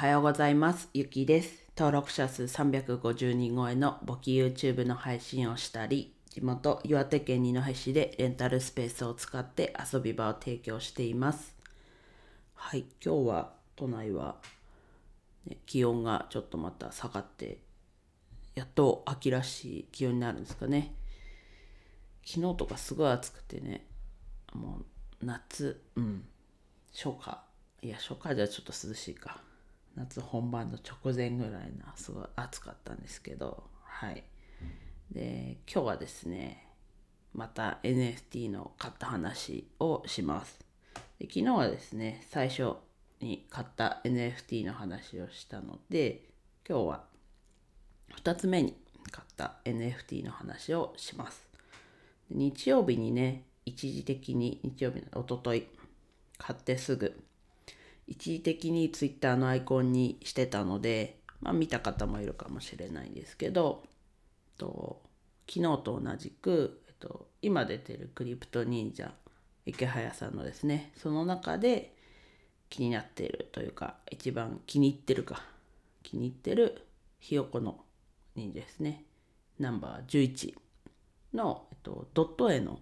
はようございます。ゆきです。登録者数350人超えの簿記 YouTube の配信をしたり、地元岩手県二戸市でレンタルスペースを使って遊び場を提供しています。はい、今日は都内は、ね、気温がちょっとまた下がって、やっと秋らしい気温になるんですかね。昨日とかすごい暑くてね、もう夏、うん、初夏、いや初夏じゃちょっと涼しいか。夏本番の直前ぐらいなすごい暑かったんですけどはい。で今日はですねまた NFT の買った話をします。で昨日はですね最初に買った NFT の話をしたので今日は2つ目に買った NFT の話をします。日曜日にね一時的に日曜日のおととい買ってすぐ一時的に Twitter のアイコンにしてたので、まあ、見た方もいるかもしれないんですけどと昨日と同じく、えっと、今出てるクリプト忍者池早さんのですねその中で気になっているというか一番気に入ってるか気に入ってるひよこの忍者ですね。ナンバー11の、えっと、ドット絵の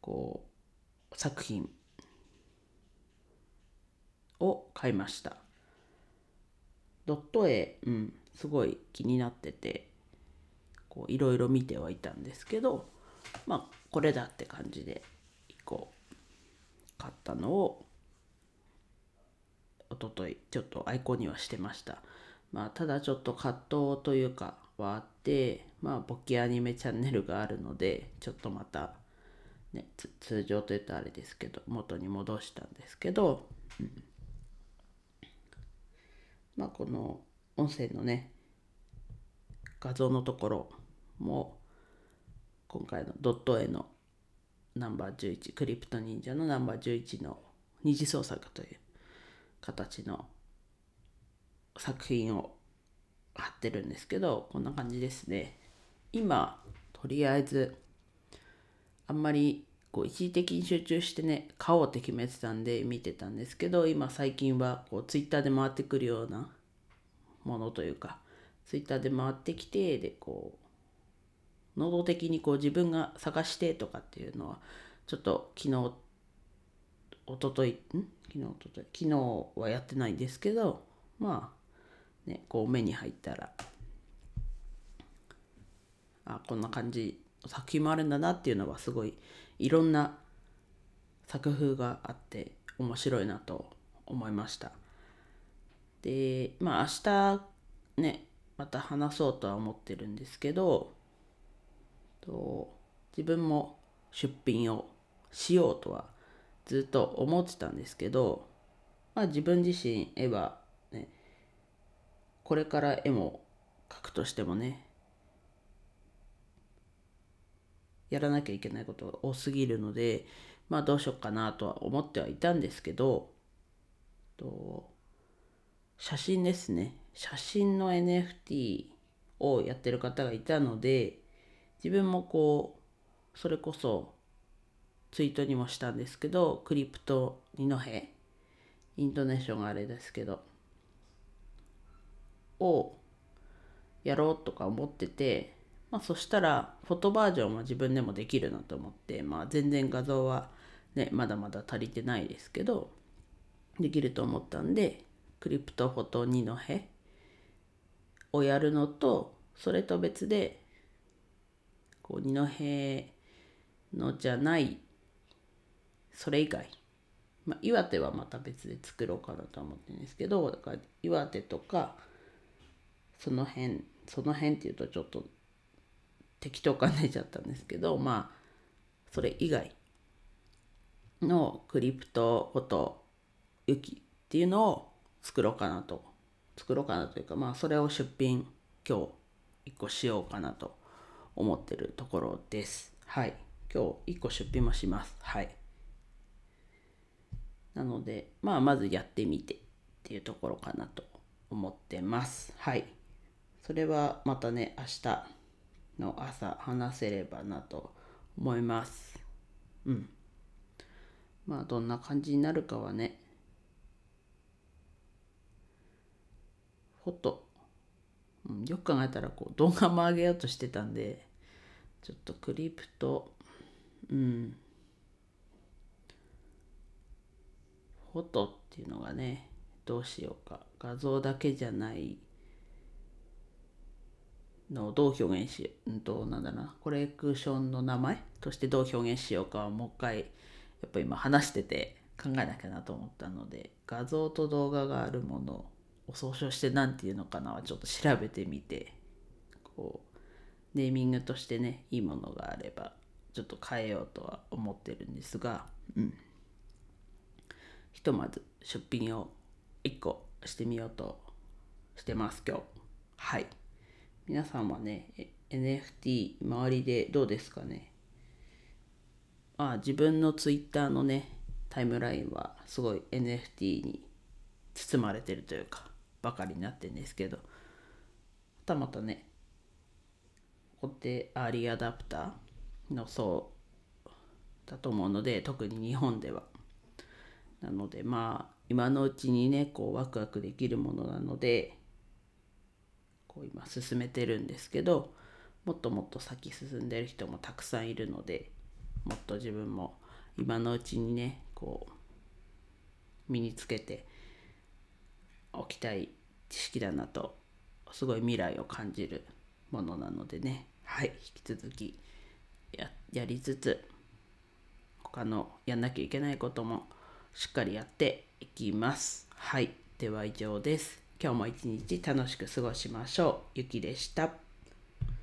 こう作品を買いました。ドット絵うんすごい気になってていろいろ見てはいたんですけどまあこれだって感じで1個買ったのをおとといちょっとアイコンにはしてました。まあただちょっと葛藤というかはあってまあ簿記アニメチャンネルがあるのでちょっとまたね通常というとあれですけど元に戻したんですけど、うん。まあ、この音声のね画像のところも今回のドット絵のナンバー11クリプト忍者のナンバー11の二次創作という形の作品を貼ってるんですけどこんな感じですね。今とりあえずあんまりこう一時的に集中してね買おうって決めてたんで見てたんですけど今最近はこうツイッターで回ってくるようなものというかツイッターで回ってきてでこう能動的にこう自分が探してとかっていうのはちょっと昨日おとといん？昨日おととい昨日はやってないんですけどまあねこう目に入ったらあこんな感じ作品もあるんだなっていうのはすごいいろんな作風があって面白いなと思いました。でまあ明日ねまた話そうとは思ってるんですけどと自分も出品をしようとはずっと思ってたんですけど、まあ、自分自身絵はねこれから絵も描くとしてもねやらなきゃいけないことが多すぎるのでまあどうしようかなとは思ってはいたんですけどと写真ですね。写真の NFT をやってる方がいたので自分もこうそれこそツイートにもしたんですけどクリプト二戸イントネーションがあれですけどをやろうとか思っててまあ、そしたらフォトバージョンは自分でもできるなと思って、まあ、全然画像はねまだまだ足りてないですけどできると思ったんでクリプトフォト2の辺をやるのとそれと別でこう二戸のじゃないそれ以外、まあ、岩手はまた別で作ろうかなと思ってるんですけどだから岩手とかその辺その辺っていうとちょっと適当感出ちゃったんですけどまあそれ以外のクリプトフォトユキっていうのを作ろうかなと。作ろうかなというかまあそれを出品今日1個しようかなと思ってるところです。はい。今日1個出品もします。はい。なのでまあまずやってみてっていうところかなと思ってます。はい。それはまたね明日の朝話せればなと思います。うん。まあどんな感じになるかはね、フォト、うん、よく考えたらこう動画も上げようとしてたんでちょっとクリプトうん。フォトっていうのがねどうしようか。画像だけじゃないのをどう表現し、う。んと、なんだな、コレクションの名前としてどう表現しようかはもう一回、やっぱ今話してて考えなきゃなと思ったので、画像と動画があるものを総称して何て言うのかなちょっと調べてみて、こう、ネーミングとしてね、いいものがあれば、ちょっと変えようとは思ってるんですが、うん。ひとまず出品を1個してみようとしてます今日。はい。皆さんはね、NFT 周りでどうですかね？あ自分の Twitter のね、タイムラインはすごい NFT に包まれてるというか、ばかりになってんですけど、またまたね、ここってアーリーアダプターの層だと思うので、特に日本では。なのでまあ、今のうちにね、こうワクワクできるものなので、こう今進めてるんですけどもっともっと先進んでる人もたくさんいるのでもっと自分も今のうちにねこう身につけておきたい知識だなとすごい未来を感じるものなのでね。はい。引き続きややりつつ他のやんなきゃいけないこともしっかりやっていきます。はい。では以上です。今日も一日楽しく過ごしましょう。ゆきでした。